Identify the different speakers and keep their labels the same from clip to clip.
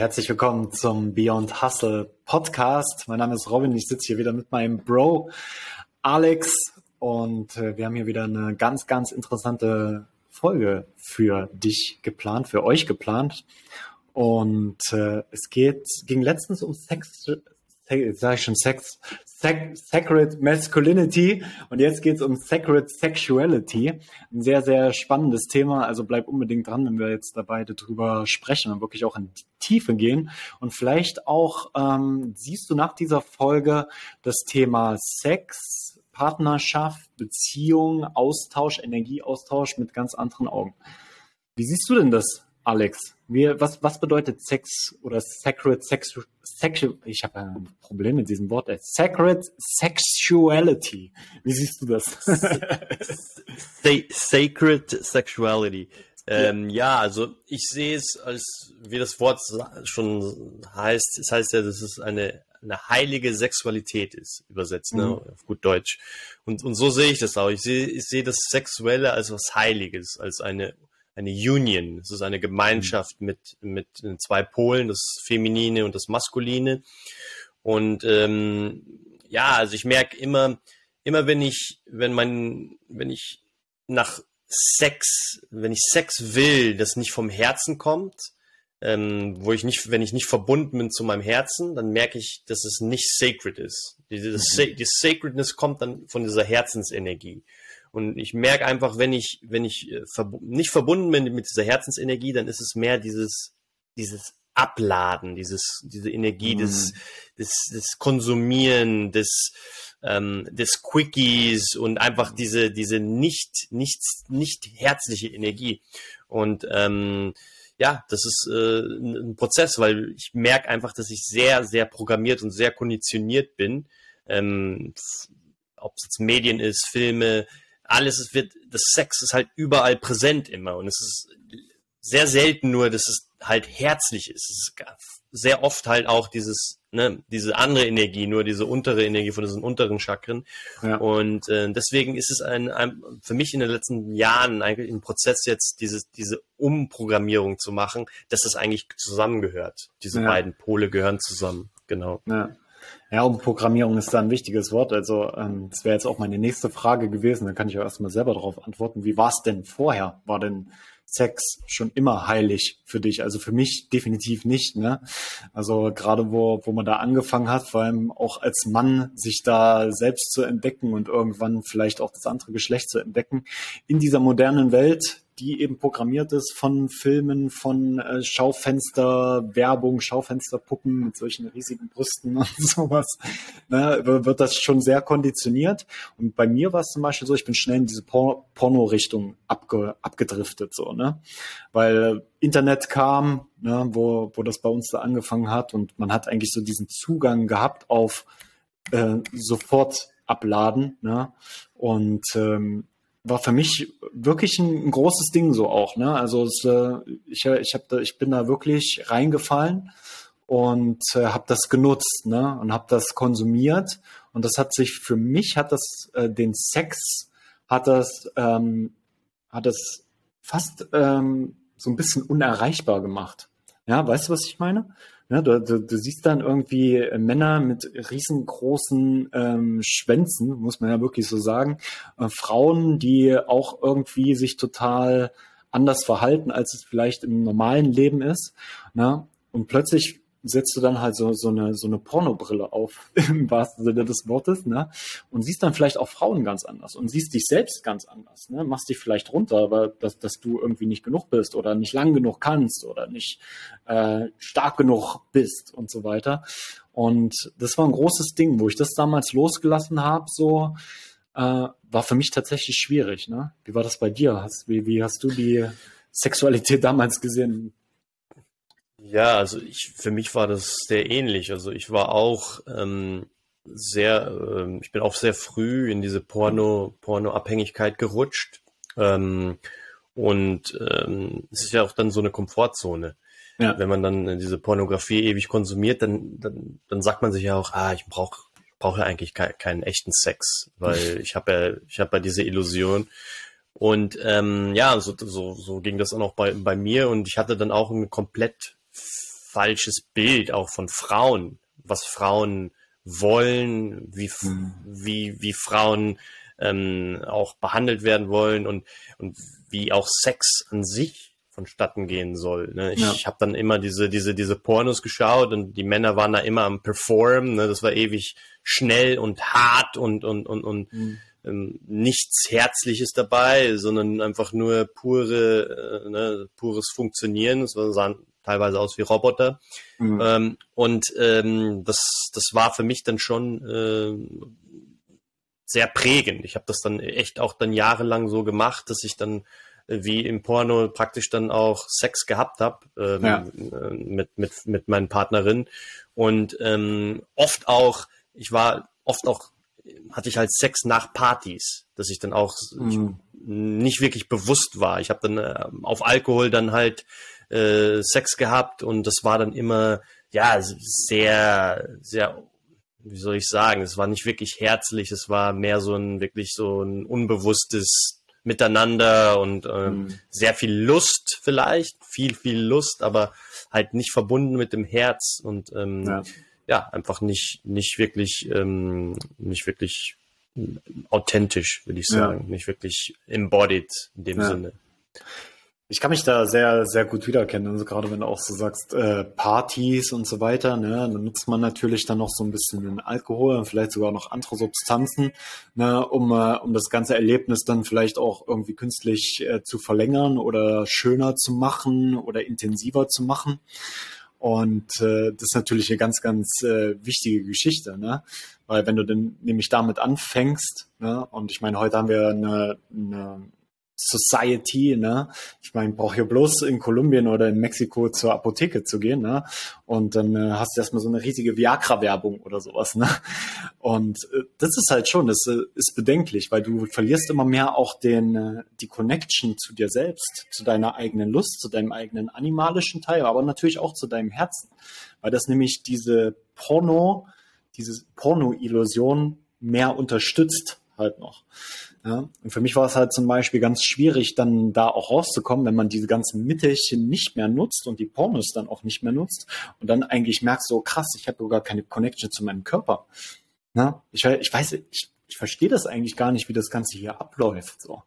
Speaker 1: Herzlich willkommen zum Beyond Hustle Podcast. Mein Name ist Robin, ich sitze hier wieder mit meinem Bro Alex und äh, wir haben hier wieder eine ganz, ganz interessante Folge für dich geplant, für euch geplant. Und äh, es geht, ging letztens um Sex, sage ich schon Sex, Sac Sacred Masculinity und jetzt geht es um Sacred Sexuality. Ein sehr, sehr spannendes Thema, also bleib unbedingt dran, wenn wir jetzt da beide drüber sprechen und wirklich auch in die Tiefe gehen. Und vielleicht auch ähm, siehst du nach dieser Folge das Thema Sex, Partnerschaft, Beziehung, Austausch, Energieaustausch mit ganz anderen Augen. Wie siehst du denn das, Alex? Wie, was, was bedeutet Sex oder Sacred Sex, Sexual, ich habe ein Problem mit diesem Wort, Sacred Sexuality. Wie siehst du das?
Speaker 2: Sacred Sexuality. Ähm, ja. ja, also ich sehe es als, wie das Wort schon heißt, es heißt ja, dass es eine, eine heilige Sexualität ist, übersetzt, ne, mhm. ne, auf gut Deutsch. Und, und so sehe ich das auch. Ich sehe, ich sehe das Sexuelle als was Heiliges, als eine eine Union. Es ist eine Gemeinschaft mhm. mit, mit zwei Polen, das Feminine und das Maskuline. Und ähm, ja, also ich merke immer, immer wenn ich, wenn man, wenn ich nach Sex, wenn ich Sex will, das nicht vom Herzen kommt, ähm, wo ich nicht, wenn ich nicht verbunden bin zu meinem Herzen, dann merke ich, dass es nicht sacred ist. Die, mhm. die Sacredness kommt dann von dieser Herzensenergie. Und ich merke einfach, wenn ich, wenn ich äh, verb nicht verbunden bin mit dieser Herzensenergie, dann ist es mehr dieses, dieses Abladen, dieses, diese Energie mm. des, des, des Konsumieren, des, ähm, des Quickies und einfach diese, diese nicht, nicht, nicht herzliche Energie. Und ähm, ja, das ist äh, ein Prozess, weil ich merke einfach, dass ich sehr, sehr programmiert und sehr konditioniert bin. Ähm, ob es jetzt Medien ist, Filme, alles, es wird, das Sex ist halt überall präsent immer und es ist sehr selten nur, dass es halt herzlich ist. Es ist sehr oft halt auch dieses, ne, diese andere Energie, nur diese untere Energie von diesen unteren Chakren. Ja. Und äh, deswegen ist es ein, ein, für mich in den letzten Jahren eigentlich ein Prozess jetzt, dieses, diese Umprogrammierung zu machen, dass es eigentlich zusammengehört. Diese ja. beiden Pole gehören zusammen. Genau.
Speaker 1: Ja. Ja, Umprogrammierung ist da ein wichtiges Wort. Also ähm, das wäre jetzt auch meine nächste Frage gewesen. Da kann ich auch erstmal selber darauf antworten. Wie war es denn vorher? War denn Sex schon immer heilig für dich? Also für mich definitiv nicht. Ne? Also gerade wo, wo man da angefangen hat, vor allem auch als Mann, sich da selbst zu entdecken und irgendwann vielleicht auch das andere Geschlecht zu entdecken. In dieser modernen Welt, die eben programmiert ist von Filmen, von äh, Schaufenster, Werbung, Schaufensterpuppen mit solchen riesigen Brüsten und sowas, ne, wird das schon sehr konditioniert. Und bei mir war es zum Beispiel so, ich bin schnell in diese Por Porno-Richtung abge abgedriftet, so, ne? Weil Internet kam, ne, wo, wo das bei uns da angefangen hat und man hat eigentlich so diesen Zugang gehabt auf äh, sofort abladen, ne? Und ähm, war für mich wirklich ein, ein, großes Ding so auch. Ne? Also es, äh, ich, ich, hab da, ich bin da wirklich reingefallen und äh, habe das genutzt ne? und habe das konsumiert. Und das hat sich für mich, hat das äh, den Sex, hat das, ähm, hat das fast ähm, so ein bisschen unerreichbar gemacht. Ja, weißt du, was ich meine? Ja, du, du, du siehst dann irgendwie Männer mit riesengroßen ähm, Schwänzen, muss man ja wirklich so sagen. Äh, Frauen, die auch irgendwie sich total anders verhalten, als es vielleicht im normalen Leben ist. Ne? Und plötzlich setzt du dann halt so, so eine, so eine Pornobrille auf, im wahrsten Sinne des Wortes, ne? Und siehst dann vielleicht auch Frauen ganz anders und siehst dich selbst ganz anders, ne? Machst dich vielleicht runter, aber dass, dass du irgendwie nicht genug bist oder nicht lang genug kannst oder nicht äh, stark genug bist und so weiter. Und das war ein großes Ding, wo ich das damals losgelassen habe, so äh, war für mich tatsächlich schwierig, ne? Wie war das bei dir? Hast, wie, wie hast du die Sexualität damals gesehen?
Speaker 2: Ja, also ich, für mich war das sehr ähnlich. Also ich war auch ähm, sehr, ähm, ich bin auch sehr früh in diese Porno, Porno-Abhängigkeit gerutscht. Ähm, und ähm, es ist ja auch dann so eine Komfortzone. Ja. Wenn man dann diese Pornografie ewig konsumiert, dann, dann, dann sagt man sich ja auch, ah, ich brauche brauche ja eigentlich keinen, keinen echten Sex, weil ich habe ja, ich habe ja diese Illusion. Und ähm, ja, so, so, so ging das dann auch bei, bei mir und ich hatte dann auch eine komplett falsches Bild auch von Frauen, was Frauen wollen, wie, mhm. wie, wie Frauen ähm, auch behandelt werden wollen und, und wie auch Sex an sich vonstatten gehen soll. Ne? Ich, ja. habe dann immer diese, diese, diese Pornos geschaut und die Männer waren da immer am Performen. Ne? Das war ewig schnell und hart und, und, und, und mhm. ähm, nichts Herzliches dabei, sondern einfach nur pure, äh, ne, pures Funktionieren. Das sahen teilweise aus wie Roboter. Mhm. Ähm, und ähm, das, das war für mich dann schon äh, sehr prägend. Ich habe das dann echt auch dann jahrelang so gemacht, dass ich dann äh, wie im Porno praktisch dann auch Sex gehabt habe ähm, ja. Äh, mit, mit, mit meinen Partnerinnen. Und ähm, oft auch, ich war oft auch, hatte ich halt Sex nach Partys, dass ich dann auch mhm. nicht wirklich bewusst war. Ich habe dann äh, auf Alkohol dann halt äh, Sex gehabt und das war dann immer ja sehr, sehr wie soll ich sagen, es war nicht wirklich herzlich, es war mehr so ein wirklich so ein unbewusstes Miteinander und ähm, mhm. sehr viel Lust vielleicht, viel, viel Lust, aber halt nicht verbunden mit dem Herz und ähm, ja. ja. einfach nicht, nicht wirklich, ähm, nicht wirklich authentisch, würde ich sagen, ja. nicht wirklich embodied in dem ja. Sinne.
Speaker 1: Ich kann mich da sehr, sehr gut wiedererkennen. Also gerade wenn du auch so sagst, äh, Partys und so weiter, ne, dann nutzt man natürlich dann noch so ein bisschen den Alkohol und vielleicht sogar noch andere Substanzen, ne, um, äh, um das ganze Erlebnis dann vielleicht auch irgendwie künstlich äh, zu verlängern oder schöner zu machen oder intensiver zu machen. Und äh, das ist natürlich eine ganz, ganz äh, wichtige Geschichte, ne? Weil wenn du dann nämlich damit anfängst, ne, und ich meine, heute haben wir eine, eine Society, ne? Ich meine, brauche hier bloß in Kolumbien oder in Mexiko zur Apotheke zu gehen, ne? Und dann äh, hast du erstmal so eine riesige Viagra-Werbung oder sowas, ne? Und äh, das ist halt schon, das äh, ist bedenklich, weil du verlierst immer mehr auch den, äh, die Connection zu dir selbst, zu deiner eigenen Lust, zu deinem eigenen animalischen Teil, aber natürlich auch zu deinem Herzen. Weil das nämlich diese Porno, diese Porno-Illusion mehr unterstützt halt noch. Ja, und für mich war es halt zum Beispiel ganz schwierig, dann da auch rauszukommen, wenn man diese ganzen Mittelchen nicht mehr nutzt und die Pornos dann auch nicht mehr nutzt und dann eigentlich merkst so krass, ich habe gar keine Connection zu meinem Körper. Ja, ich, ich weiß, ich, ich verstehe das eigentlich gar nicht, wie das Ganze hier abläuft. So.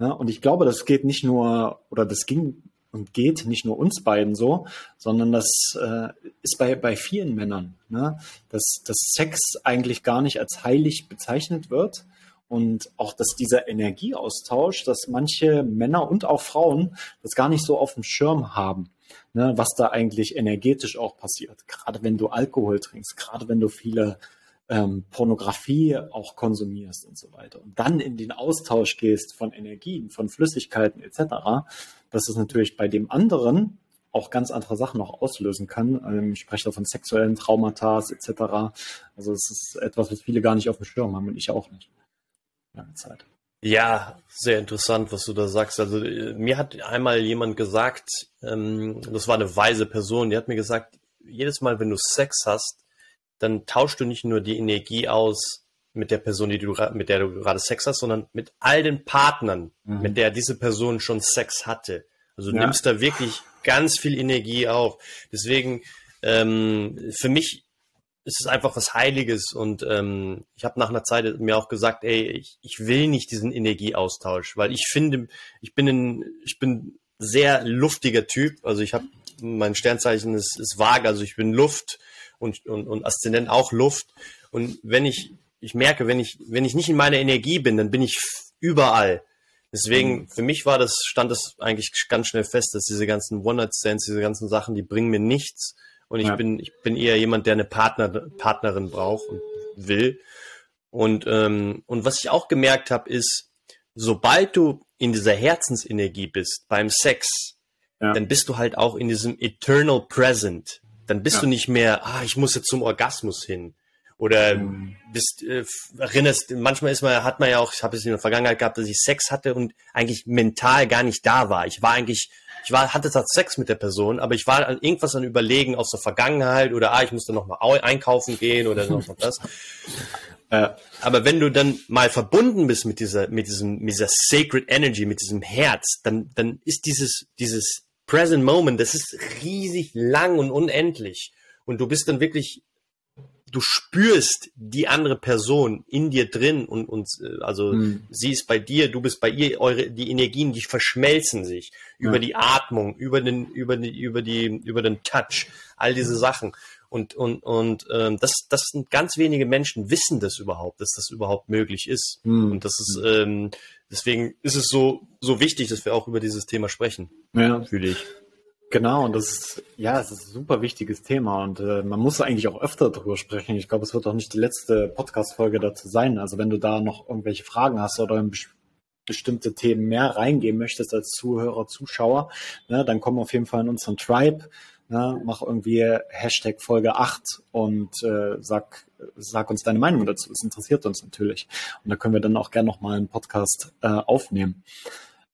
Speaker 1: Ja, und ich glaube, das geht nicht nur, oder das ging und geht nicht nur uns beiden so, sondern das äh, ist bei, bei vielen Männern, ne? dass, dass Sex eigentlich gar nicht als heilig bezeichnet wird, und auch, dass dieser Energieaustausch, dass manche Männer und auch Frauen das gar nicht so auf dem Schirm haben, ne, was da eigentlich energetisch auch passiert. Gerade wenn du Alkohol trinkst, gerade wenn du viele ähm, Pornografie auch konsumierst und so weiter. Und dann in den Austausch gehst von Energien, von Flüssigkeiten etc., dass es natürlich bei dem anderen auch ganz andere Sachen noch auslösen kann. Ähm, ich spreche da von sexuellen Traumata etc. Also es ist etwas, was viele gar nicht auf dem Schirm haben und ich auch nicht
Speaker 2: lange Zeit. Ja, sehr interessant, was du da sagst. Also äh, mir hat einmal jemand gesagt, ähm, das war eine weise Person, die hat mir gesagt, jedes Mal, wenn du Sex hast, dann tauschst du nicht nur die Energie aus mit der Person, die du, mit der du gerade Sex hast, sondern mit all den Partnern, mhm. mit der diese Person schon Sex hatte. Also du ja. nimmst da wirklich ganz viel Energie auf. Deswegen, ähm, für mich ist es einfach was Heiliges und ähm, ich habe nach einer Zeit mir auch gesagt, ey, ich, ich will nicht diesen Energieaustausch, weil ich finde, ich bin ein, ich bin sehr luftiger Typ, also ich habe mein Sternzeichen ist, ist vage, also ich bin Luft und, und, und Aszendent auch Luft und wenn ich ich merke, wenn ich wenn ich nicht in meiner Energie bin, dann bin ich überall. Deswegen, mhm. für mich war das, stand das eigentlich ganz schnell fest, dass diese ganzen One-Night-Stands, diese ganzen Sachen, die bringen mir nichts. Und ich ja. bin, ich bin eher jemand, der eine Partner, Partnerin braucht und will. Und, ähm, und was ich auch gemerkt habe, ist, sobald du in dieser Herzensenergie bist beim Sex, ja. dann bist du halt auch in diesem Eternal Present. Dann bist ja. du nicht mehr, ah, ich muss jetzt zum Orgasmus hin. Oder mhm. bist, äh, erinnerst, manchmal ist man, hat man ja auch, ich habe es in der Vergangenheit gehabt, dass ich Sex hatte und eigentlich mental gar nicht da war. Ich war eigentlich ich war, hatte zwar Sex mit der Person, aber ich war an irgendwas an Überlegen aus der Vergangenheit oder ah, ich musste noch mal einkaufen gehen oder noch das. Äh, aber wenn du dann mal verbunden bist mit dieser, mit diesem, mit dieser Sacred Energy, mit diesem Herz, dann, dann ist dieses, dieses Present Moment, das ist riesig lang und unendlich. Und du bist dann wirklich, du spürst die andere Person in dir drin und, und äh, also hm. sie ist bei dir, du bist bei ihr, eure, die Energien, die verschmelzen sich ja. über die Atmung, über den, über die, über die, über den Touch, all diese Sachen. Und, und, und ähm, das, das sind ganz wenige Menschen wissen das überhaupt, dass das überhaupt möglich ist. Mhm. Und das ist, ähm, deswegen ist es so, so wichtig, dass wir auch über dieses Thema sprechen.
Speaker 1: Ja. Fühle ich. Genau, und das ist, ja, es ist ein super wichtiges Thema und äh, man muss eigentlich auch öfter darüber sprechen. Ich glaube, es wird auch nicht die letzte Podcast-Folge dazu sein. Also wenn du da noch irgendwelche Fragen hast oder in bestimmte Themen mehr reingehen möchtest als Zuhörer, Zuschauer, ne, dann komm auf jeden Fall in unseren Tribe. Ne, mach irgendwie Hashtag Folge 8 und äh, sag, sag uns deine Meinung dazu. Es interessiert uns natürlich. Und da können wir dann auch gerne nochmal einen Podcast äh, aufnehmen.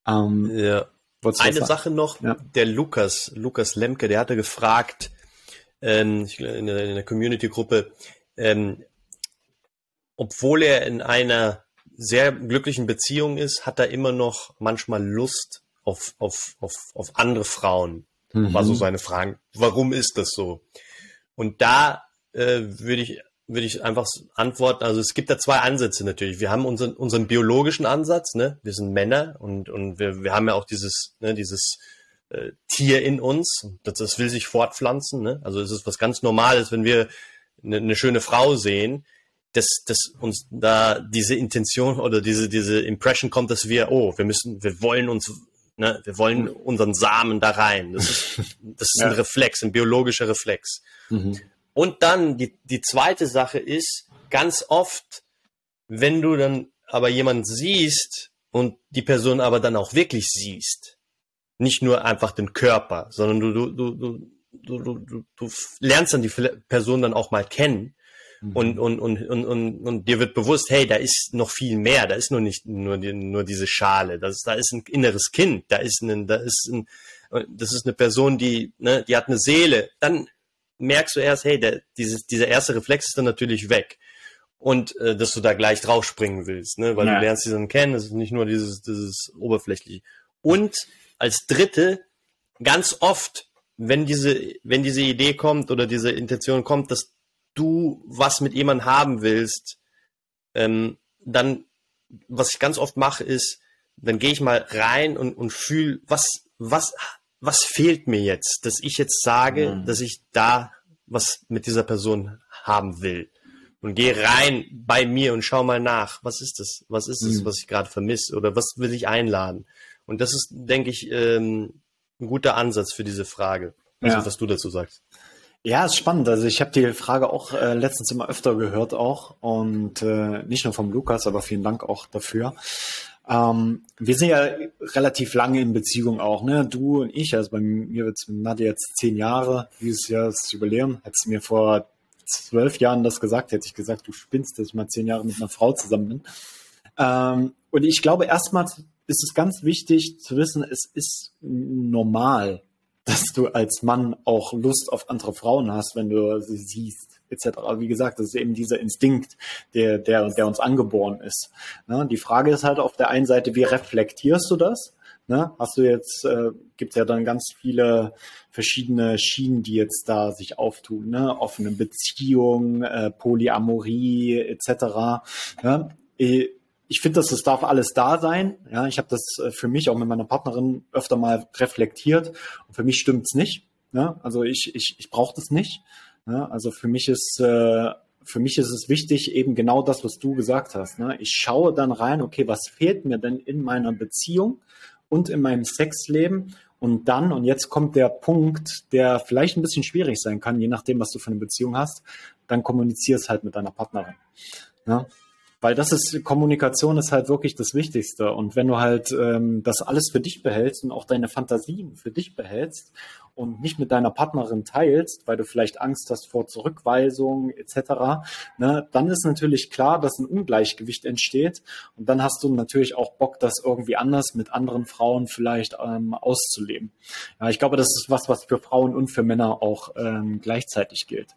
Speaker 2: Ähm, ja. Eine Sache noch, ja. der Lukas, Lukas Lemke, der hatte gefragt, ähm, in der, der Community-Gruppe, ähm, obwohl er in einer sehr glücklichen Beziehung ist, hat er immer noch manchmal Lust auf, auf, auf, auf andere Frauen. Mhm. War so seine Frage. Warum ist das so? Und da äh, würde ich würde ich einfach antworten. Also es gibt da zwei Ansätze natürlich. Wir haben unseren, unseren biologischen Ansatz, ne? Wir sind Männer und, und wir, wir haben ja auch dieses, ne, dieses äh, Tier in uns. Das, das will sich fortpflanzen, ne? Also es ist was ganz Normales, wenn wir eine, eine schöne Frau sehen, dass, dass uns da diese Intention oder diese, diese Impression kommt, dass wir, oh, wir müssen, wir wollen uns Ne? Wir wollen unseren Samen da rein. Das ist, das ist ja. ein Reflex, ein biologischer Reflex. Mhm. Und dann die, die zweite Sache ist, ganz oft, wenn du dann aber jemand siehst und die Person aber dann auch wirklich siehst, nicht nur einfach den Körper, sondern du, du, du, du, du, du, du lernst dann die Person dann auch mal kennen Mhm. Und, und, und, und, und, und dir wird bewusst, hey, da ist noch viel mehr, da ist nur nicht nur, die, nur diese Schale, das, da ist ein inneres Kind, da ist ein, da ist ein, das ist eine Person, die, ne, die hat eine Seele, dann merkst du erst, hey, der, dieses, dieser erste Reflex ist dann natürlich weg. Und äh, dass du da gleich draufspringen willst, ne? weil ja. du lernst dann kennen, das ist nicht nur dieses, dieses oberflächliche. Und als dritte, ganz oft, wenn diese, wenn diese Idee kommt oder diese Intention kommt, dass du was mit jemandem haben willst, ähm, dann, was ich ganz oft mache, ist, dann gehe ich mal rein und, und fühle, was, was, was fehlt mir jetzt, dass ich jetzt sage, mhm. dass ich da was mit dieser Person haben will. Und gehe rein bei mir und schau mal nach, was ist das, was ist es, mhm. was ich gerade vermisse oder was will ich einladen. Und das ist, denke ich, ähm, ein guter Ansatz für diese Frage. Also, ja. was du dazu sagst.
Speaker 1: Ja, ist spannend. Also ich habe die Frage auch äh, letztens immer öfter gehört auch und äh, nicht nur vom Lukas, aber vielen Dank auch dafür. Ähm, wir sind ja relativ lange in Beziehung auch, ne? Du und ich, also bei mir wird Nadja jetzt zehn Jahre, dieses Jahr das Jubiläum. Hättest du mir vor zwölf Jahren das gesagt, hätte ich gesagt, du spinnst, dass ich mal zehn Jahre mit einer Frau zusammen bin. Ähm, und ich glaube, erstmal ist es ganz wichtig zu wissen, es ist normal, dass du als Mann auch Lust auf andere Frauen hast, wenn du sie siehst, etc. Wie gesagt, das ist eben dieser Instinkt, der, der, der uns angeboren ist. Ne? Die Frage ist halt auf der einen Seite, wie reflektierst du das? Ne? Hast du jetzt, äh, gibt ja dann ganz viele verschiedene Schienen, die jetzt da sich auftun, ne? offene Beziehungen, äh, Polyamorie etc. Ne? ich finde, dass das darf alles da sein. Ja, ich habe das äh, für mich auch mit meiner Partnerin öfter mal reflektiert. Und für mich stimmt's nicht. Ja, also ich, ich, ich brauche das nicht. Ja, also für mich ist äh, für mich ist es wichtig, eben genau das, was du gesagt hast. Ne? Ich schaue dann rein, okay, was fehlt mir denn in meiner Beziehung und in meinem Sexleben? Und dann, und jetzt kommt der Punkt, der vielleicht ein bisschen schwierig sein kann, je nachdem, was du für eine Beziehung hast, dann kommunizierst halt mit deiner Partnerin. Ja? Weil das ist, Kommunikation ist halt wirklich das Wichtigste. Und wenn du halt ähm, das alles für dich behältst und auch deine Fantasien für dich behältst und nicht mit deiner Partnerin teilst, weil du vielleicht Angst hast vor Zurückweisung etc., ne, dann ist natürlich klar, dass ein Ungleichgewicht entsteht. Und dann hast du natürlich auch Bock, das irgendwie anders mit anderen Frauen vielleicht ähm, auszuleben. Ja, ich glaube, das ist was, was für Frauen und für Männer auch ähm, gleichzeitig gilt.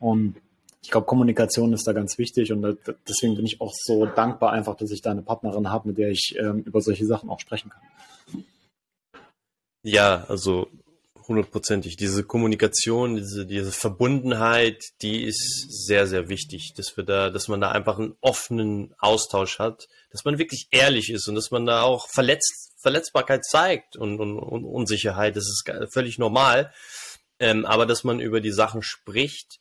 Speaker 1: Und ich glaube, Kommunikation ist da ganz wichtig und deswegen bin ich auch so dankbar einfach, dass ich da eine Partnerin habe, mit der ich ähm, über solche Sachen auch sprechen kann.
Speaker 2: Ja, also hundertprozentig. Diese Kommunikation, diese, diese Verbundenheit, die ist sehr, sehr wichtig, dass wir da, dass man da einfach einen offenen Austausch hat, dass man wirklich ehrlich ist und dass man da auch Verletz, Verletzbarkeit zeigt und, und, und Unsicherheit. Das ist völlig normal. Ähm, aber dass man über die Sachen spricht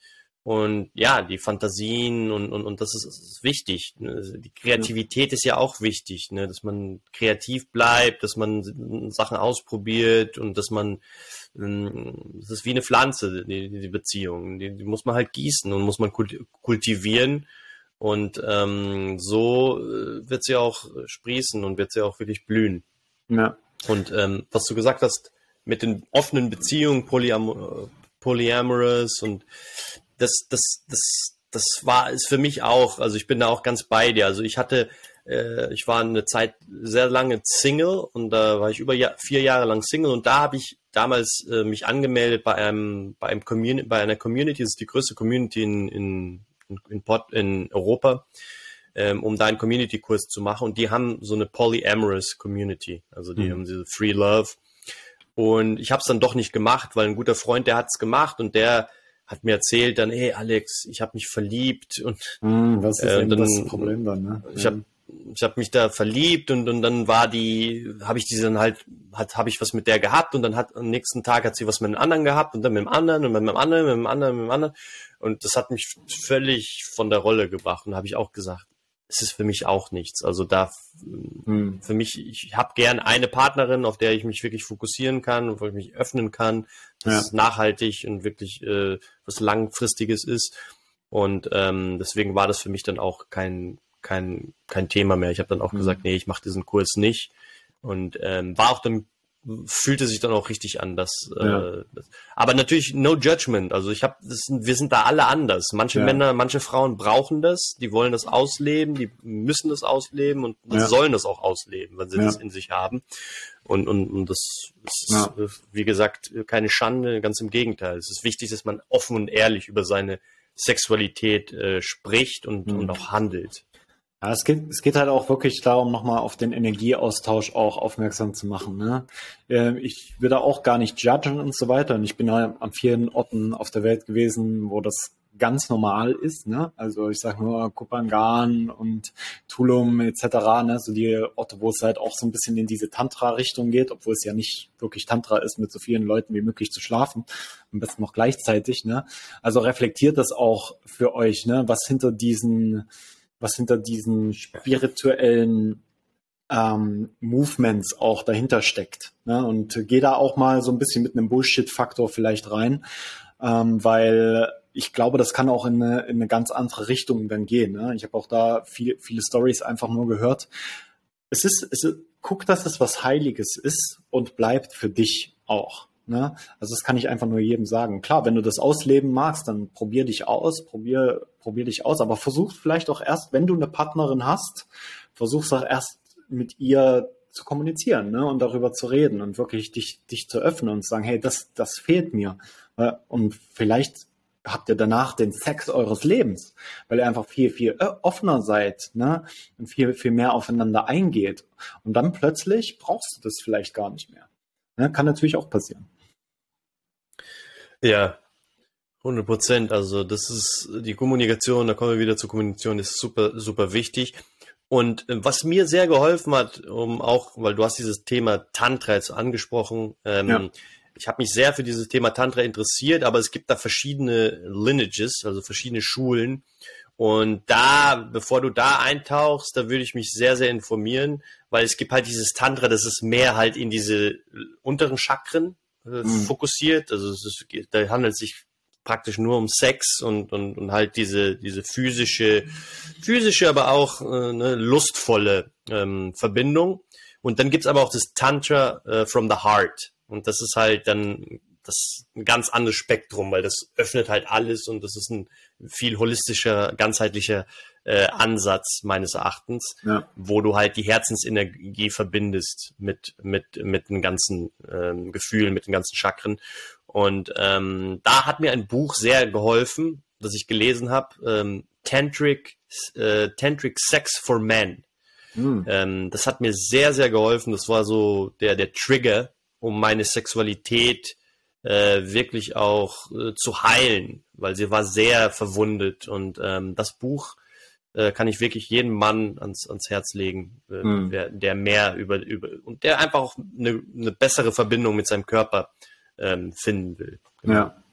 Speaker 2: und ja, die Fantasien und, und, und das ist, ist wichtig. Ne? Die Kreativität ist ja auch wichtig, ne? dass man kreativ bleibt, dass man Sachen ausprobiert und dass man, ähm, das ist wie eine Pflanze, die, die Beziehung. Die, die muss man halt gießen und muss man kultivieren. Und ähm, so äh, wird sie auch sprießen und wird sie auch wirklich blühen. Ja. Und ähm, was du gesagt hast mit den offenen Beziehungen, Polyam Polyamorous und das, das, das, das war es für mich auch. Also ich bin da auch ganz bei dir. Also ich hatte, äh, ich war eine Zeit sehr lange Single und da war ich über Jahr, vier Jahre lang Single und da habe ich damals äh, mich angemeldet bei einem, bei einem Community, bei einer Community, das ist die größte Community in, in, in, Port, in Europa, ähm, um da einen Community-Kurs zu machen. Und die haben so eine Polyamorous Community. Also die mhm. haben diese Free Love. Und ich habe es dann doch nicht gemacht, weil ein guter Freund, der hat es gemacht und der hat mir erzählt dann, hey Alex, ich habe mich verliebt und
Speaker 1: mm, das ist äh, dann, das Problem dann, ne?
Speaker 2: Ich habe ich habe mich da verliebt und, und dann war die, habe ich die dann halt, hat, habe ich was mit der gehabt und dann hat am nächsten Tag hat sie was mit einem anderen gehabt und dann mit dem anderen und mit dem anderen, mit dem anderen, mit dem anderen und das hat mich völlig von der Rolle gebracht und habe ich auch gesagt, es ist für mich auch nichts. Also da hm. für mich, ich habe gern eine Partnerin, auf der ich mich wirklich fokussieren kann wo ich mich öffnen kann, dass ja. es nachhaltig und wirklich äh, was langfristiges ist. Und ähm, deswegen war das für mich dann auch kein kein kein Thema mehr. Ich habe dann auch hm. gesagt, nee, ich mache diesen Kurs nicht und ähm, war auch dann fühlte sich dann auch richtig an. Das, ja. äh, aber natürlich no judgment. Also ich habe, wir sind da alle anders. Manche ja. Männer, manche Frauen brauchen das, die wollen das ausleben, die müssen das ausleben und ja. sollen das auch ausleben, wenn sie das in sich haben. Und, und, und das ist, wie gesagt, keine Schande, ganz im Gegenteil. Es ist wichtig, dass man offen und ehrlich über seine Sexualität äh, spricht und, mhm. und auch handelt.
Speaker 1: Ja, es geht, es geht halt auch wirklich darum, nochmal auf den Energieaustausch auch aufmerksam zu machen. Ne? Ähm, ich würde auch gar nicht judgen und so weiter. Und ich bin ja an vielen Orten auf der Welt gewesen, wo das ganz normal ist. Ne? Also ich sage nur Kupangan und Tulum etc. Ne? So die Orte, wo es halt auch so ein bisschen in diese Tantra-Richtung geht, obwohl es ja nicht wirklich Tantra ist, mit so vielen Leuten wie möglich zu schlafen. Am besten noch gleichzeitig. Ne? Also reflektiert das auch für euch, ne? was hinter diesen was hinter diesen spirituellen ähm, Movements auch dahinter steckt. Ne? Und geh da auch mal so ein bisschen mit einem Bullshit-Faktor vielleicht rein, ähm, weil ich glaube, das kann auch in eine, in eine ganz andere Richtung dann gehen. Ne? Ich habe auch da viel, viele Stories einfach nur gehört. Es ist, es ist, guck, dass es was Heiliges ist und bleibt für dich auch. Ne? Also das kann ich einfach nur jedem sagen. Klar, wenn du das ausleben magst, dann probier dich aus, probier, probier dich aus, aber versuch vielleicht auch erst, wenn du eine Partnerin hast, versuch's auch erst mit ihr zu kommunizieren ne? und darüber zu reden und wirklich dich, dich zu öffnen und zu sagen, hey, das, das fehlt mir. Und vielleicht habt ihr danach den Sex eures Lebens, weil ihr einfach viel, viel offener seid ne? und viel, viel mehr aufeinander eingeht. Und dann plötzlich brauchst du das vielleicht gar nicht mehr. Ne? Kann natürlich auch passieren.
Speaker 2: Ja, 100 Prozent. Also das ist die Kommunikation, da kommen wir wieder zur Kommunikation, ist super, super wichtig. Und äh, was mir sehr geholfen hat, um auch, weil du hast dieses Thema Tantra jetzt angesprochen, ähm, ja. ich habe mich sehr für dieses Thema Tantra interessiert, aber es gibt da verschiedene Lineages, also verschiedene Schulen. Und da, bevor du da eintauchst, da würde ich mich sehr, sehr informieren, weil es gibt halt dieses Tantra, das ist mehr halt in diese unteren Chakren äh, mhm. fokussiert. Also es ist, da handelt es sich praktisch nur um Sex und, und, und halt diese, diese physische, physische, aber auch äh, ne, lustvolle ähm, Verbindung. Und dann gibt's aber auch das Tantra äh, from the Heart. Und das ist halt dann das ein ganz anderes Spektrum, weil das öffnet halt alles und das ist ein viel holistischer, ganzheitlicher äh, Ansatz meines Erachtens, ja. wo du halt die Herzensenergie verbindest mit mit mit den ganzen ähm, Gefühlen, mit den ganzen Chakren. Und ähm, da hat mir ein Buch sehr geholfen, das ich gelesen habe, ähm, Tantric äh, Tantric Sex for Men. Mhm. Ähm, das hat mir sehr sehr geholfen. Das war so der der Trigger um meine Sexualität äh, wirklich auch äh, zu heilen, weil sie war sehr verwundet und ähm, das Buch äh, kann ich wirklich jedem Mann ans, ans Herz legen, äh, hm. der, der, mehr über, über und der einfach auch eine, eine bessere Verbindung mit seinem Körper ähm, finden will.
Speaker 1: Genau. Ja.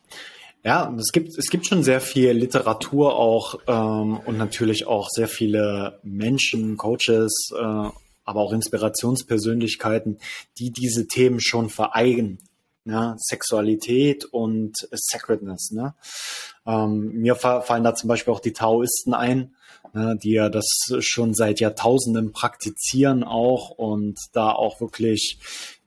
Speaker 1: Ja, es gibt, es gibt schon sehr viel Literatur auch ähm, und natürlich auch sehr viele Menschen, Coaches, äh, aber auch Inspirationspersönlichkeiten, die diese Themen schon vereinen. Ja, Sexualität und Sacredness. Ne? Ähm, mir fallen da zum Beispiel auch die Taoisten ein, ne, die ja das schon seit Jahrtausenden praktizieren auch und da auch wirklich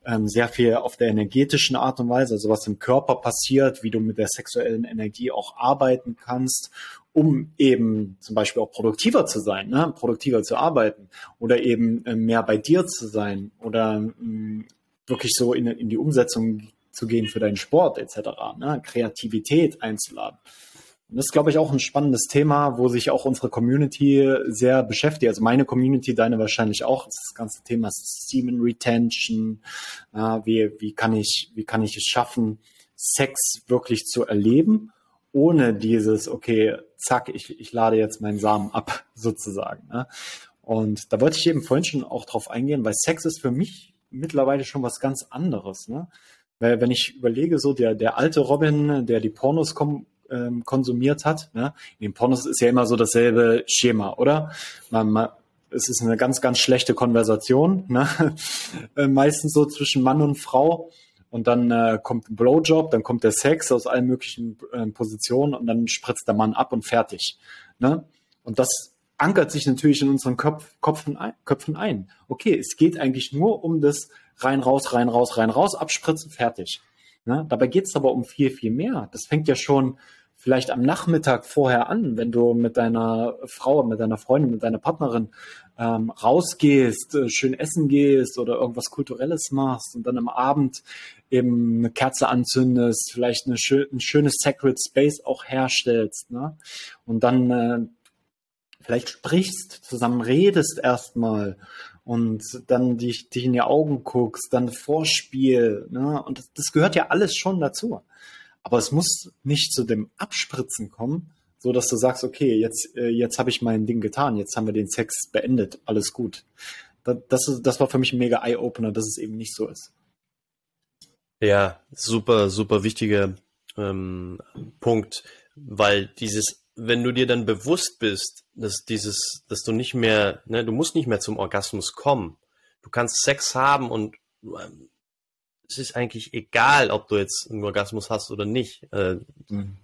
Speaker 1: ähm, sehr viel auf der energetischen Art und Weise, also was im Körper passiert, wie du mit der sexuellen Energie auch arbeiten kannst, um eben zum Beispiel auch produktiver zu sein, ne? produktiver zu arbeiten oder eben äh, mehr bei dir zu sein oder mh, mm, wirklich so in, in die Umsetzung zu gehen für deinen Sport etc., ne? Kreativität einzuladen. Das ist, glaube ich, auch ein spannendes Thema, wo sich auch unsere Community sehr beschäftigt. Also meine Community, deine wahrscheinlich auch. Das ganze Thema Semen Retention. Wie, wie, kann ich, wie kann ich es schaffen, Sex wirklich zu erleben, ohne dieses, okay, zack, ich, ich lade jetzt meinen Samen ab, sozusagen. Ne? Und da wollte ich eben vorhin schon auch drauf eingehen, weil Sex ist für mich mittlerweile schon was ganz anderes. Ne? Weil wenn ich überlege, so der, der alte Robin, der die Pornos kom ähm, konsumiert hat. Ne? In den Pornos ist ja immer so dasselbe Schema, oder? Man, man, es ist eine ganz, ganz schlechte Konversation, ne? Äh, meistens so zwischen Mann und Frau. Und dann äh, kommt ein Blowjob, dann kommt der Sex aus allen möglichen äh, Positionen und dann spritzt der Mann ab und fertig. Ne? Und das ankert sich natürlich in unseren Köpf, Köpfen, ein, Köpfen ein. Okay, es geht eigentlich nur um das rein, raus, rein, raus, rein, raus, abspritzen, fertig. Ne? Dabei geht es aber um viel, viel mehr. Das fängt ja schon vielleicht am Nachmittag vorher an, wenn du mit deiner Frau, mit deiner Freundin, mit deiner Partnerin ähm, rausgehst, äh, schön essen gehst oder irgendwas Kulturelles machst und dann am Abend eben eine Kerze anzündest, vielleicht eine schön, ein schönes Sacred Space auch herstellst. Ne? Und dann äh, vielleicht sprichst, zusammen redest erstmal und dann dich, dich in die Augen guckst, dann Vorspiel. Ne? Und das, das gehört ja alles schon dazu. Aber es muss nicht zu dem Abspritzen kommen, so dass du sagst, okay, jetzt, äh, jetzt habe ich mein Ding getan, jetzt haben wir den Sex beendet, alles gut. Das, ist, das war für mich ein mega Eye-Opener, dass es eben nicht so ist.
Speaker 2: Ja, super, super wichtiger ähm, Punkt, weil dieses, wenn du dir dann bewusst bist, dass dieses, dass du nicht mehr, ne, du musst nicht mehr zum Orgasmus kommen. Du kannst Sex haben und ähm, es ist eigentlich egal, ob du jetzt einen Orgasmus hast oder nicht. Äh, mhm.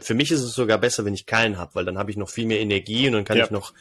Speaker 2: Für mich ist es sogar besser, wenn ich keinen habe, weil dann habe ich noch viel mehr Energie und dann kann ja. ich noch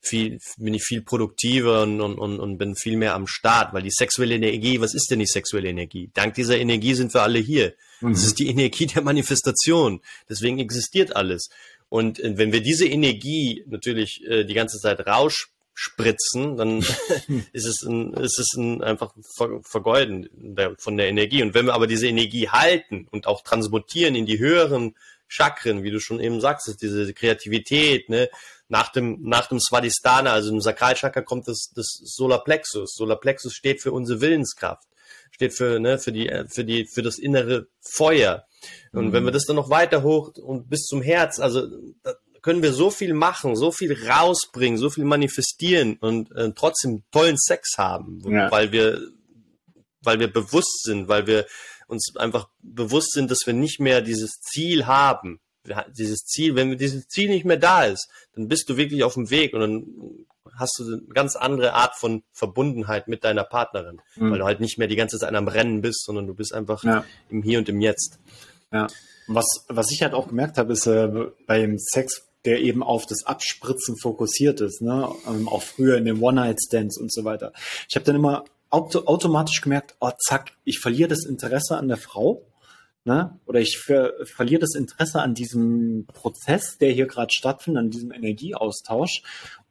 Speaker 2: viel, bin ich viel produktiver und, und, und, und bin viel mehr am Start, weil die sexuelle Energie, was ist denn die sexuelle Energie? Dank dieser Energie sind wir alle hier. Mhm. Das ist die Energie der Manifestation. Deswegen existiert alles. Und äh, wenn wir diese Energie natürlich äh, die ganze Zeit rausch spritzen, dann ist es, ein, ist es ein einfach Vergeuden der, von der Energie. Und wenn wir aber diese Energie halten und auch transmutieren in die höheren Chakren, wie du schon eben sagst, diese Kreativität, ne? Nach dem, nach dem Svadhisthana, also im Sakralchakra kommt das, das Solarplexus. Solarplexus steht für unsere Willenskraft, steht für, ne, für die, für die, für das innere Feuer. Und mhm. wenn wir das dann noch weiter hoch und bis zum Herz, also können wir so viel machen, so viel rausbringen, so viel manifestieren und äh, trotzdem tollen Sex haben, ja. weil wir, weil wir bewusst sind, weil wir uns einfach bewusst sind, dass wir nicht mehr dieses Ziel haben. Dieses Ziel, wenn dieses Ziel nicht mehr da ist, dann bist du wirklich auf dem Weg und dann hast du eine ganz andere Art von Verbundenheit mit deiner Partnerin, mhm. weil du halt nicht mehr die ganze Zeit am Rennen bist, sondern du bist einfach ja. im Hier und im Jetzt.
Speaker 1: Ja. Was, was ich halt auch gemerkt habe, ist äh, beim Sex der eben auf das Abspritzen fokussiert ist, ne? Ähm, auch früher in den One-Night-Stands und so weiter. Ich habe dann immer auto automatisch gemerkt, oh zack, ich verliere das Interesse an der Frau, ne? Oder ich ver verliere das Interesse an diesem Prozess, der hier gerade stattfindet, an diesem Energieaustausch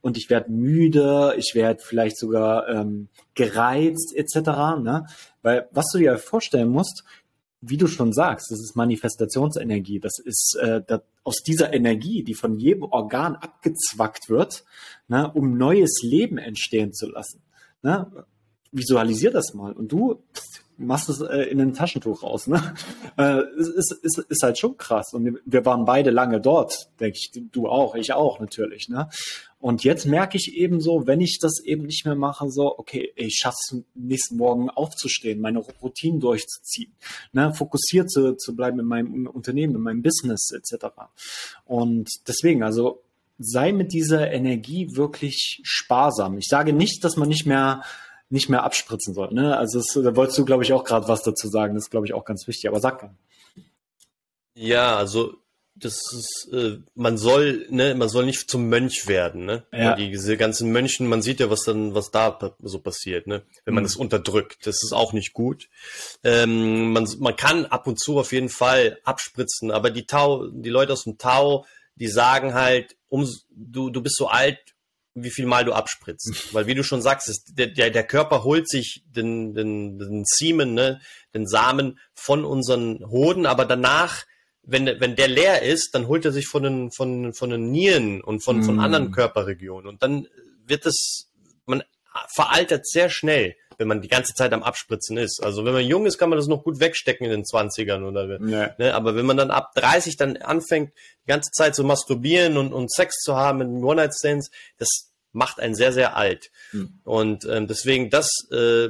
Speaker 1: und ich werde müde, ich werde vielleicht sogar ähm, gereizt etc. Ne? Weil was du dir vorstellen musst, wie du schon sagst, das ist Manifestationsenergie. Das ist äh, das, aus dieser Energie, die von jedem Organ abgezwackt wird, ne, um neues Leben entstehen zu lassen. Ne? Visualisier das mal. Und du machst es äh, in ein Taschentuch raus. Ne? Äh, ist, ist, ist halt schon krass. Und wir waren beide lange dort, denke ich. Du auch, ich auch natürlich. Ne? Und jetzt merke ich eben so, wenn ich das eben nicht mehr mache, so, okay, ich schaffe es nächsten Morgen aufzustehen, meine Routinen durchzuziehen, ne, fokussiert zu, zu bleiben in meinem Unternehmen, in meinem Business etc. Und deswegen, also sei mit dieser Energie wirklich sparsam. Ich sage nicht, dass man nicht mehr nicht mehr abspritzen soll. Ne? Also das, da wolltest du, glaube ich, auch gerade was dazu sagen. Das ist, glaube ich, auch ganz wichtig. Aber sag mal.
Speaker 2: Ja, also das ist, äh, man soll, ne, man soll nicht zum Mönch werden, ne? Ja. Die, diese ganzen Mönchen, man sieht ja, was dann, was da so passiert, ne? Wenn man mhm. das unterdrückt, das ist auch nicht gut. Ähm, man, man kann ab und zu auf jeden Fall abspritzen, aber die Tau, die Leute aus dem Tau, die sagen halt, um, du, du bist so alt, wie viel Mal du abspritzt. Weil wie du schon sagst, ist, der, der, der Körper holt sich den, den, den Siemen, ne, den Samen von unseren Hoden, aber danach wenn, wenn der leer ist, dann holt er sich von den, von, von den Nieren und von, mm. von anderen Körperregionen. Und dann wird es, man veraltert sehr schnell, wenn man die ganze Zeit am Abspritzen ist. Also wenn man jung ist, kann man das noch gut wegstecken in den 20ern oder, ja. ne, aber wenn man dann ab 30 dann anfängt, die ganze Zeit zu masturbieren und, und Sex zu haben in One-Night-Stands, das macht einen sehr, sehr alt. Mhm. Und ähm, deswegen das, äh,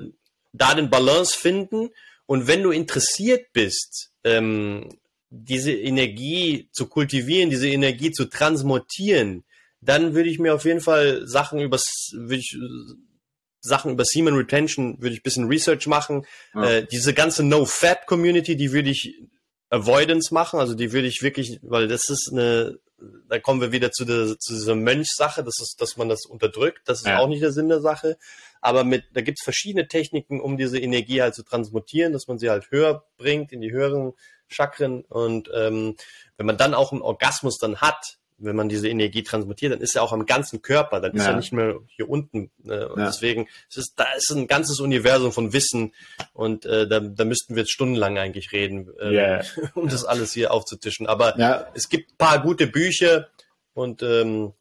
Speaker 2: da den Balance finden und wenn du interessiert bist, ähm, diese Energie zu kultivieren, diese Energie zu transmutieren, dann würde ich mir auf jeden Fall Sachen über würde ich Sachen über Semen Retention würde ich ein bisschen Research machen. Ja. Äh, diese ganze No-Fat-Community, die würde ich Avoidance machen, also die würde ich wirklich, weil das ist eine, da kommen wir wieder zu, der, zu dieser Mönchsache, das ist, dass man das unterdrückt, das ist ja. auch nicht der Sinn der Sache. Aber mit, da gibt's verschiedene Techniken, um diese Energie halt zu transmutieren, dass man sie halt höher bringt, in die höheren Chakren. Und ähm, wenn man dann auch einen Orgasmus dann hat, wenn man diese Energie transmutiert, dann ist er auch am ganzen Körper, dann ist ja. er nicht mehr hier unten. Äh, und ja. deswegen es ist da ist ein ganzes Universum von Wissen und äh, da, da müssten wir jetzt stundenlang eigentlich reden, äh, yeah. um das alles hier aufzutischen. Aber ja. es gibt paar gute Bücher und ähm,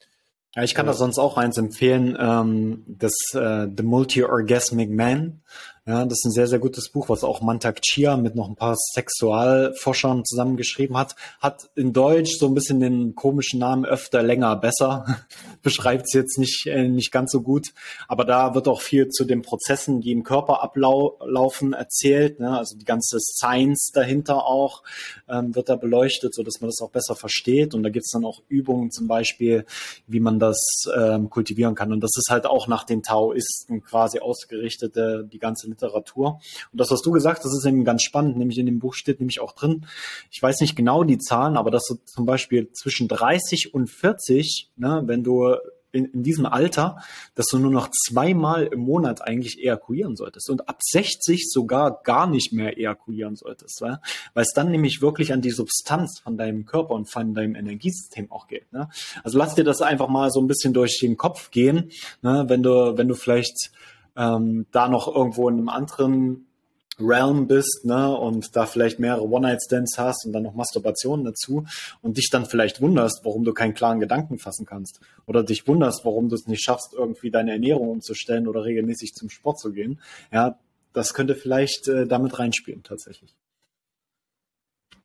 Speaker 1: ja, ich kann da sonst auch eins empfehlen, ähm, das äh, The Multi-Orgasmic Man. Ja, das ist ein sehr, sehr gutes Buch, was auch Mantak Chia mit noch ein paar Sexualforschern zusammengeschrieben hat. Hat in Deutsch so ein bisschen den komischen Namen öfter, länger, besser. Beschreibt es jetzt nicht, äh, nicht ganz so gut. Aber da wird auch viel zu den Prozessen, die im Körper ablaufen, erzählt. Ne? Also die ganze Science dahinter auch ähm, wird da beleuchtet, so dass man das auch besser versteht. Und da gibt es dann auch Übungen zum Beispiel, wie man das ähm, kultivieren kann. Und das ist halt auch nach den Taoisten quasi ausgerichtete, die ganze Literatur. Und das, was du gesagt das ist eben ganz spannend, nämlich in dem Buch steht nämlich auch drin, ich weiß nicht genau die Zahlen, aber dass du zum Beispiel zwischen 30 und 40, ne, wenn du in, in diesem Alter, dass du nur noch zweimal im Monat eigentlich ejakulieren solltest und ab 60 sogar gar nicht mehr ejakulieren solltest, weil, weil es dann nämlich wirklich an die Substanz von deinem Körper und von deinem Energiesystem auch geht. Ne? Also lass dir das einfach mal so ein bisschen durch den Kopf gehen, ne? wenn du wenn du vielleicht ähm, da noch irgendwo in einem anderen Realm bist, ne, und da vielleicht mehrere One-Night-Stands hast und dann noch Masturbationen dazu und dich dann vielleicht wunderst, warum du keinen klaren Gedanken fassen kannst oder dich wunderst, warum du es nicht schaffst, irgendwie deine Ernährung umzustellen oder regelmäßig zum Sport zu gehen, ja, das könnte vielleicht äh, damit reinspielen, tatsächlich.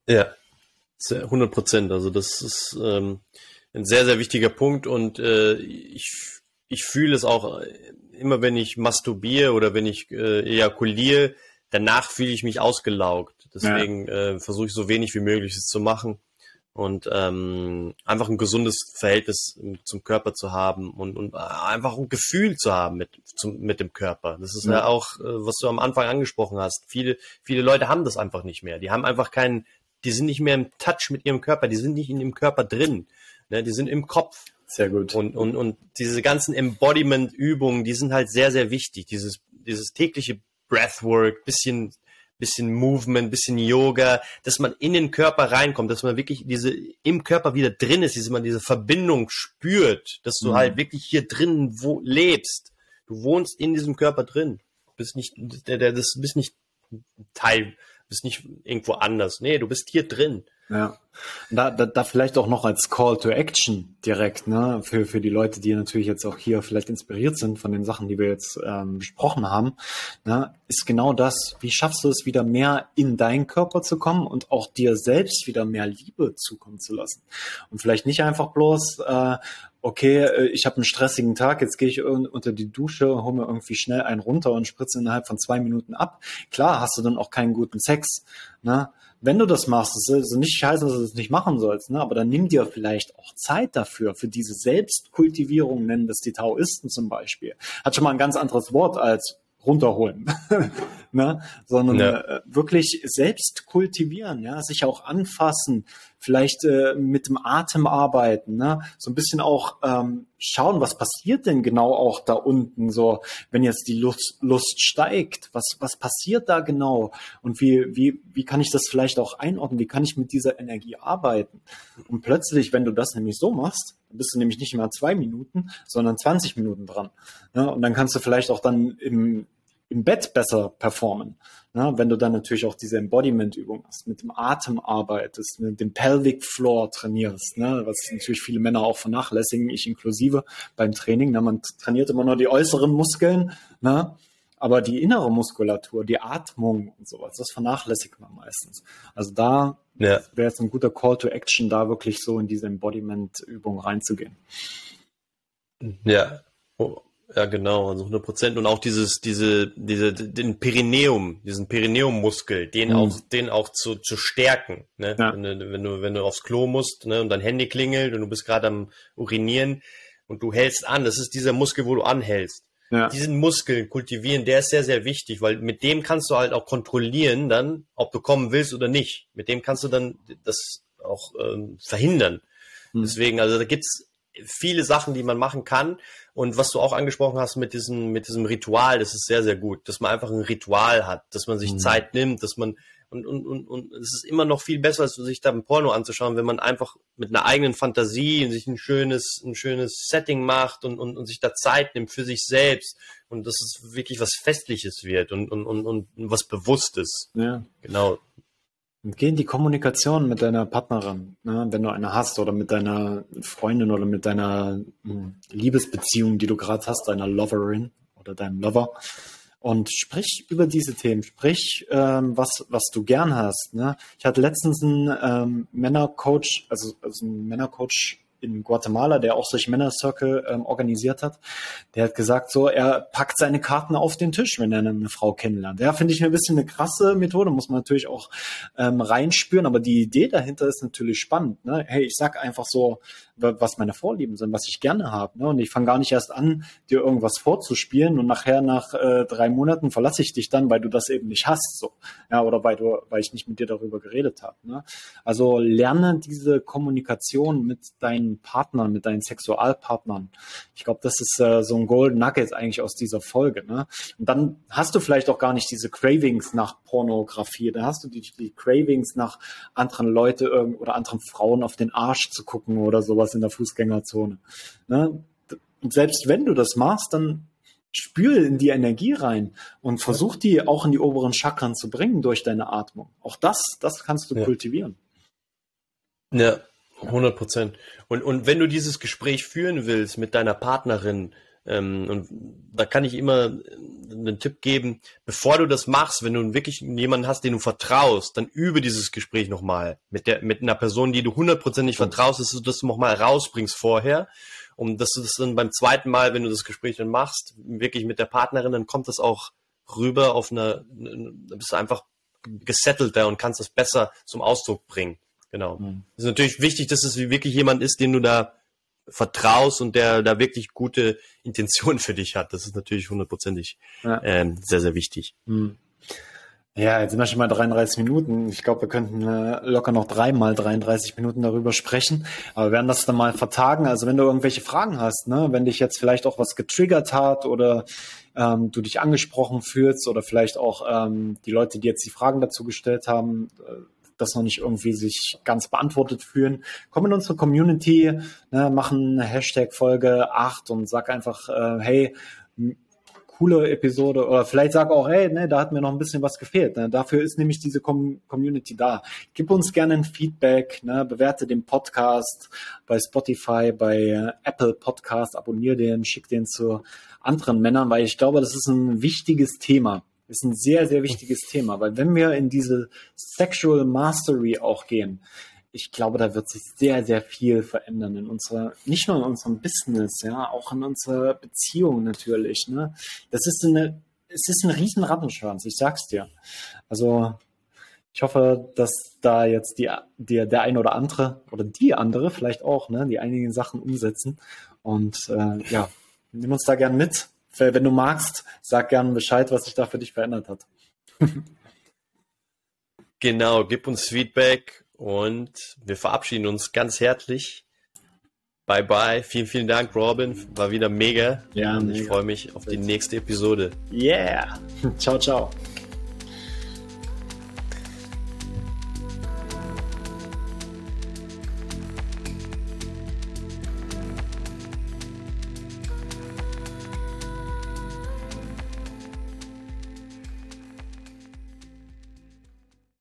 Speaker 2: Ja, 100 Prozent. Also das ist ähm, ein sehr, sehr wichtiger Punkt und äh, ich, ich fühle es auch immer wenn ich masturbiere oder wenn ich äh, ejakuliere, danach fühle ich mich ausgelaugt. Deswegen ja. äh, versuche ich so wenig wie möglich es zu machen und ähm, einfach ein gesundes Verhältnis zum Körper zu haben und, und einfach ein Gefühl zu haben mit, zum, mit dem Körper. Das ist ja, ja auch, äh, was du am Anfang angesprochen hast. Viele, viele Leute haben das einfach nicht mehr. Die haben einfach keinen, die sind nicht mehr im Touch mit ihrem Körper, die sind nicht in dem Körper drin. Ne? Die sind im Kopf.
Speaker 1: Sehr gut.
Speaker 2: Und, und, und diese ganzen Embodiment-Übungen, die sind halt sehr, sehr wichtig. Dieses, dieses tägliche Breathwork, bisschen, bisschen Movement, bisschen Yoga, dass man in den Körper reinkommt, dass man wirklich diese, im Körper wieder drin ist, dass man diese Verbindung spürt, dass du mhm. halt wirklich hier drin wo, lebst. Du wohnst in diesem Körper drin. Du bist nicht, der, der, das bist nicht Teil, bist nicht irgendwo anders. Nee, du bist hier drin.
Speaker 1: Ja. Da, da, da vielleicht auch noch als Call to Action direkt, ne, für, für die Leute, die natürlich jetzt auch hier vielleicht inspiriert sind von den Sachen, die wir jetzt ähm, besprochen haben, ne, ist genau das, wie schaffst du es wieder mehr in deinen Körper zu kommen und auch dir selbst wieder mehr Liebe zukommen zu lassen. Und vielleicht nicht einfach bloß, äh, okay, äh, ich habe einen stressigen Tag, jetzt gehe ich unter die Dusche, hole mir irgendwie schnell einen runter und spritze innerhalb von zwei Minuten ab. Klar hast du dann auch keinen guten Sex, ne? Wenn du das machst, das ist nicht heißen, dass du das nicht machen sollst, ne? aber dann nimm dir vielleicht auch Zeit dafür, für diese Selbstkultivierung, nennen das die Taoisten zum Beispiel. Hat schon mal ein ganz anderes Wort als runterholen, ne? sondern ja. äh, wirklich selbst kultivieren, ja, sich auch anfassen, vielleicht äh, mit dem Atem arbeiten, ne? so ein bisschen auch ähm, schauen, was passiert denn genau auch da unten, so wenn jetzt die Lust, Lust steigt, was was passiert da genau und wie wie wie kann ich das vielleicht auch einordnen, wie kann ich mit dieser Energie arbeiten und plötzlich, wenn du das nämlich so machst, bist du nämlich nicht mehr zwei Minuten, sondern 20 Minuten dran. Ne? Und dann kannst du vielleicht auch dann im, im Bett besser performen. Ne? Wenn du dann natürlich auch diese Embodiment-Übung hast, mit dem Atem arbeitest, mit dem Pelvic Floor trainierst, ne? was natürlich viele Männer auch vernachlässigen, ich inklusive beim Training. Ne? Man trainiert immer nur die äußeren Muskeln, ne? aber die innere Muskulatur, die Atmung und sowas, das vernachlässigt man meistens. Also da ja. wäre jetzt ein guter Call to Action, da wirklich so in diese Embodiment-Übung reinzugehen.
Speaker 2: Ja, oh, ja, genau, also 100 Prozent. Und auch dieses, diese, diese, den Perineum, diesen Perineummuskel, den mhm. auch, den auch zu, zu stärken. Ne? Ja. Wenn, du, wenn du, wenn du aufs Klo musst, ne, und dein Handy klingelt und du bist gerade am Urinieren und du hältst an, das ist dieser Muskel, wo du anhältst. Ja. Diesen Muskel kultivieren, der ist sehr, sehr wichtig, weil mit dem kannst du halt auch kontrollieren dann, ob du kommen willst oder nicht. Mit dem kannst du dann das auch ähm, verhindern. Mhm. Deswegen, also da gibt's viele Sachen, die man machen kann. Und was du auch angesprochen hast mit diesem, mit diesem Ritual, das ist sehr, sehr gut, dass man einfach ein Ritual hat, dass man sich mhm. Zeit nimmt, dass man und, und, und, und es ist immer noch viel besser, als sich da ein Porno anzuschauen, wenn man einfach mit einer eigenen Fantasie sich ein schönes, ein schönes Setting macht und, und, und sich da Zeit nimmt für sich selbst und dass es wirklich was Festliches wird und, und, und, und was Bewusstes.
Speaker 1: Ja. Genau. Geh in die Kommunikation mit deiner Partnerin, ne, wenn du eine hast, oder mit deiner Freundin oder mit deiner hm, Liebesbeziehung, die du gerade hast, deiner Loverin oder deinem Lover. Und sprich über diese Themen, sprich, ähm, was, was du gern hast. Ne? Ich hatte letztens einen ähm, Männercoach, also, also einen Männercoach in Guatemala, der auch solche Männercircle ähm, organisiert hat, der hat gesagt, so, er packt seine Karten auf den Tisch, wenn er eine Frau kennenlernt. Ja, finde ich ein bisschen eine krasse Methode, muss man natürlich auch ähm, reinspüren, aber die Idee dahinter ist natürlich spannend. Ne? Hey, ich sag einfach so, was meine Vorlieben sind, was ich gerne habe. Ne? Und ich fange gar nicht erst an, dir irgendwas vorzuspielen und nachher nach äh, drei Monaten verlasse ich dich dann, weil du das eben nicht hast. So. Ja, oder weil du, weil ich nicht mit dir darüber geredet habe. Ne? Also lerne diese Kommunikation mit deinen Partnern, mit deinen Sexualpartnern. Ich glaube, das ist äh, so ein Golden Nugget eigentlich aus dieser Folge. Ne? Und dann hast du vielleicht auch gar nicht diese Cravings nach Pornografie. Dann hast du die, die Cravings nach anderen Leute oder anderen Frauen auf den Arsch zu gucken oder sowas in der Fußgängerzone. Ne? Und selbst wenn du das machst, dann spür in die Energie rein und versuch die auch in die oberen Chakren zu bringen durch deine Atmung. Auch das, das kannst du ja. kultivieren.
Speaker 2: Ja, 100 Prozent. Und, und wenn du dieses Gespräch führen willst mit deiner Partnerin, ähm, und da kann ich immer einen Tipp geben, bevor du das machst, wenn du wirklich jemanden hast, den du vertraust, dann übe dieses Gespräch nochmal mit der, mit einer Person, die du hundertprozentig vertraust, dass du das nochmal rausbringst vorher. Und dass du das dann beim zweiten Mal, wenn du das Gespräch dann machst, wirklich mit der Partnerin, dann kommt das auch rüber auf eine, bist du einfach gesettelter und kannst das besser zum Ausdruck bringen. Genau. Mhm. Es ist natürlich wichtig, dass es wirklich jemand ist, den du da vertraust und der da wirklich gute Intentionen für dich hat. Das ist natürlich hundertprozentig ja. ähm, sehr, sehr wichtig. Mhm.
Speaker 1: Ja, jetzt sind wir schon mal 33 Minuten. Ich glaube, wir könnten äh, locker noch dreimal 33 Minuten darüber sprechen. Aber wir werden das dann mal vertagen. Also wenn du irgendwelche Fragen hast, ne, wenn dich jetzt vielleicht auch was getriggert hat oder ähm, du dich angesprochen fühlst oder vielleicht auch ähm, die Leute, die jetzt die Fragen dazu gestellt haben, äh, das noch nicht irgendwie sich ganz beantwortet fühlen, komm in unsere Community, ne, machen eine Hashtag Folge 8 und sag einfach, äh, hey, coole Episode oder vielleicht sag auch, hey, ne, da hat mir noch ein bisschen was gefehlt. Ne? Dafür ist nämlich diese Com Community da. Gib uns gerne ein Feedback, ne? bewerte den Podcast bei Spotify, bei äh, Apple Podcast, abonniere den, schick den zu anderen Männern, weil ich glaube, das ist ein wichtiges Thema. Ist ein sehr, sehr wichtiges Thema, weil wenn wir in diese Sexual Mastery auch gehen, ich glaube, da wird sich sehr, sehr viel verändern in unserer, nicht nur in unserem Business, ja, auch in unserer Beziehung natürlich. Ne? Das ist eine, es ist ein riesen Rattenschwanz, ich sag's dir. Also ich hoffe, dass da jetzt die, die, der ein oder andere oder die andere vielleicht auch, ne, die einigen Sachen umsetzen. Und äh, ja, nimm uns da gern mit. Wenn du magst, sag gern Bescheid, was sich da für dich verändert hat.
Speaker 2: genau, gib uns Feedback und wir verabschieden uns ganz herzlich. Bye bye. Vielen, vielen Dank, Robin. War wieder mega. Ja, und ich freue mich auf die nächste Episode.
Speaker 1: Yeah. Ciao, ciao.